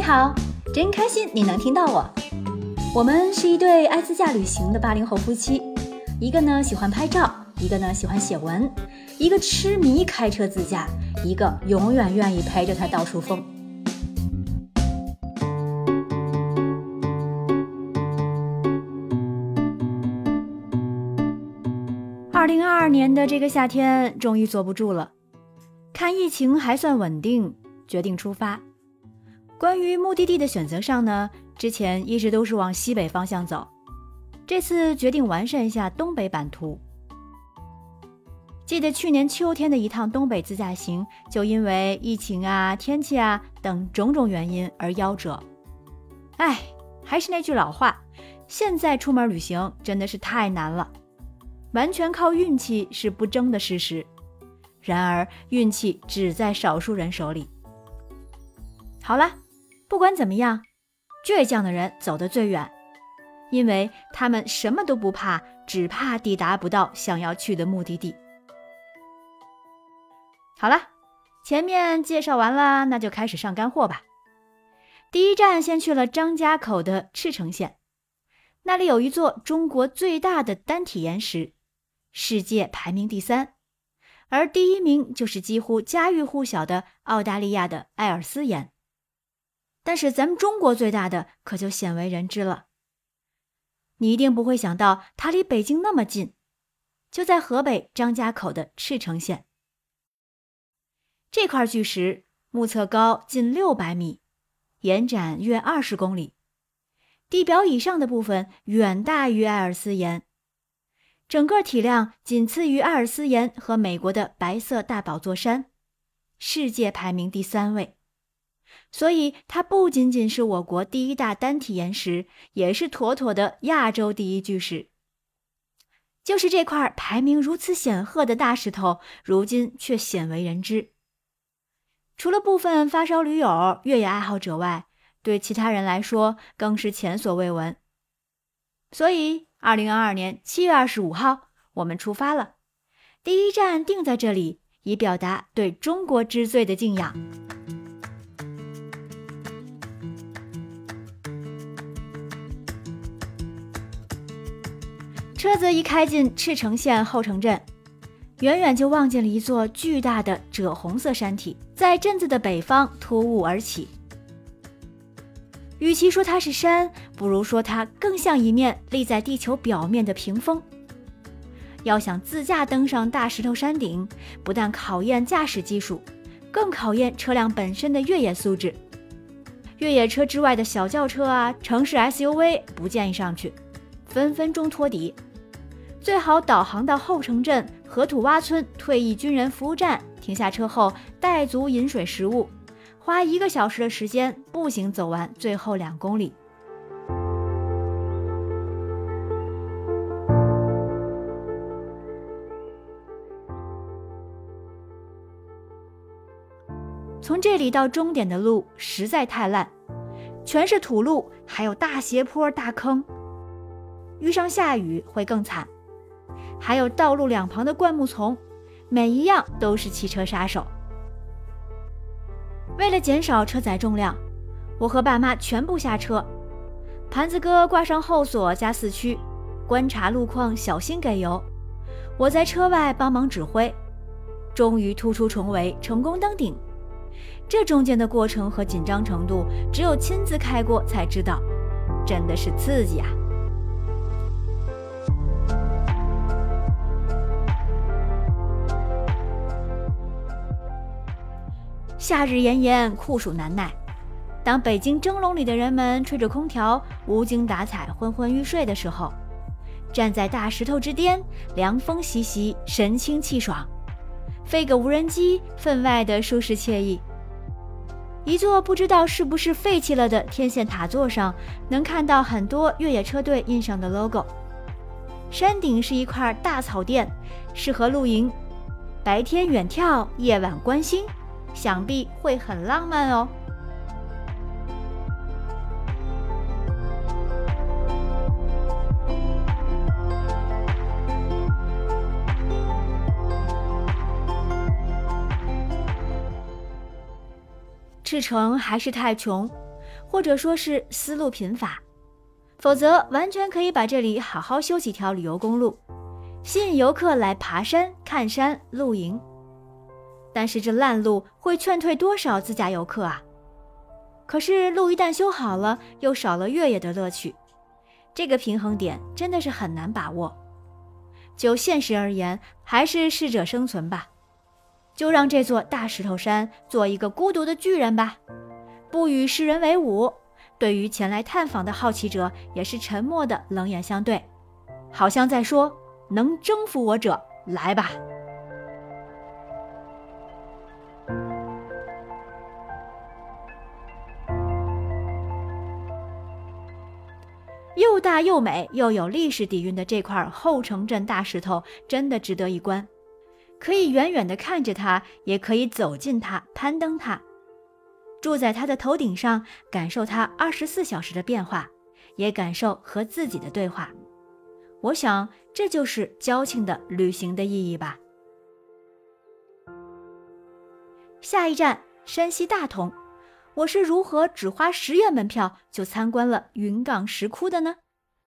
你好，真开心你能听到我。我们是一对爱自驾旅行的八零后夫妻，一个呢喜欢拍照，一个呢喜欢写文，一个痴迷开车自驾，一个永远愿意陪着他到处疯。二零二二年的这个夏天，终于坐不住了。看疫情还算稳定，决定出发。关于目的地的选择上呢，之前一直都是往西北方向走，这次决定完善一下东北版图。记得去年秋天的一趟东北自驾行，就因为疫情啊、天气啊等种种原因而夭折。哎，还是那句老话，现在出门旅行真的是太难了。完全靠运气是不争的事实，然而运气只在少数人手里。好了，不管怎么样，倔强的人走得最远，因为他们什么都不怕，只怕抵达不到想要去的目的地。好了，前面介绍完了，那就开始上干货吧。第一站先去了张家口的赤城县，那里有一座中国最大的单体岩石。世界排名第三，而第一名就是几乎家喻户晓的澳大利亚的艾尔斯岩。但是咱们中国最大的可就鲜为人知了。你一定不会想到，它离北京那么近，就在河北张家口的赤城县。这块巨石目测高近六百米，延展约二十公里，地表以上的部分远大于艾尔斯岩。整个体量仅次于阿尔斯岩和美国的白色大宝座山，世界排名第三位。所以它不仅仅是我国第一大单体岩石，也是妥妥的亚洲第一巨石。就是这块排名如此显赫的大石头，如今却鲜为人知。除了部分发烧驴友、越野爱好者外，对其他人来说更是前所未闻。所以。二零二二年七月二十五号，我们出发了。第一站定在这里，以表达对中国之最的敬仰。车子一开进赤城县后城镇，远远就望见了一座巨大的赭红色山体，在镇子的北方突兀而起。与其说它是山，不如说它更像一面立在地球表面的屏风。要想自驾登上大石头山顶，不但考验驾驶技术，更考验车辆本身的越野素质。越野车之外的小轿车啊、城市 SUV 不建议上去，分分钟托底。最好导航到后城镇河土洼村退役军人服务站，停下车后带足饮水食物。花一个小时的时间步行走完最后两公里。从这里到终点的路实在太烂，全是土路，还有大斜坡、大坑，遇上下雨会更惨。还有道路两旁的灌木丛，每一样都是汽车杀手。为了减少车载重量，我和爸妈全部下车，盘子哥挂上后锁加四驱，观察路况，小心给油。我在车外帮忙指挥，终于突出重围，成功登顶。这中间的过程和紧张程度，只有亲自开过才知道，真的是刺激啊！夏日炎炎，酷暑难耐。当北京蒸笼里的人们吹着空调，无精打采、昏昏欲睡的时候，站在大石头之巅，凉风习习，神清气爽。飞个无人机，分外的舒适惬意。一座不知道是不是废弃了的天线塔座上，能看到很多越野车队印上的 logo。山顶是一块大草甸，适合露营，白天远眺，夜晚观星。想必会很浪漫哦。赤城还是太穷，或者说是思路贫乏，否则完全可以把这里好好修几条旅游公路，吸引游客来爬山、看山、露营。但是这烂路会劝退多少自驾游客啊？可是路一旦修好了，又少了越野的乐趣，这个平衡点真的是很难把握。就现实而言，还是适者生存吧。就让这座大石头山做一个孤独的巨人吧，不与世人为伍。对于前来探访的好奇者，也是沉默的冷眼相对，好像在说：“能征服我者，来吧。”又大又美又有历史底蕴的这块后城镇大石头，真的值得一观。可以远远地看着它，也可以走近它，攀登它，住在它的头顶上，感受它二十四小时的变化，也感受和自己的对话。我想，这就是交庆的旅行的意义吧。下一站山西大同，我是如何只花十元门票就参观了云冈石窟的呢？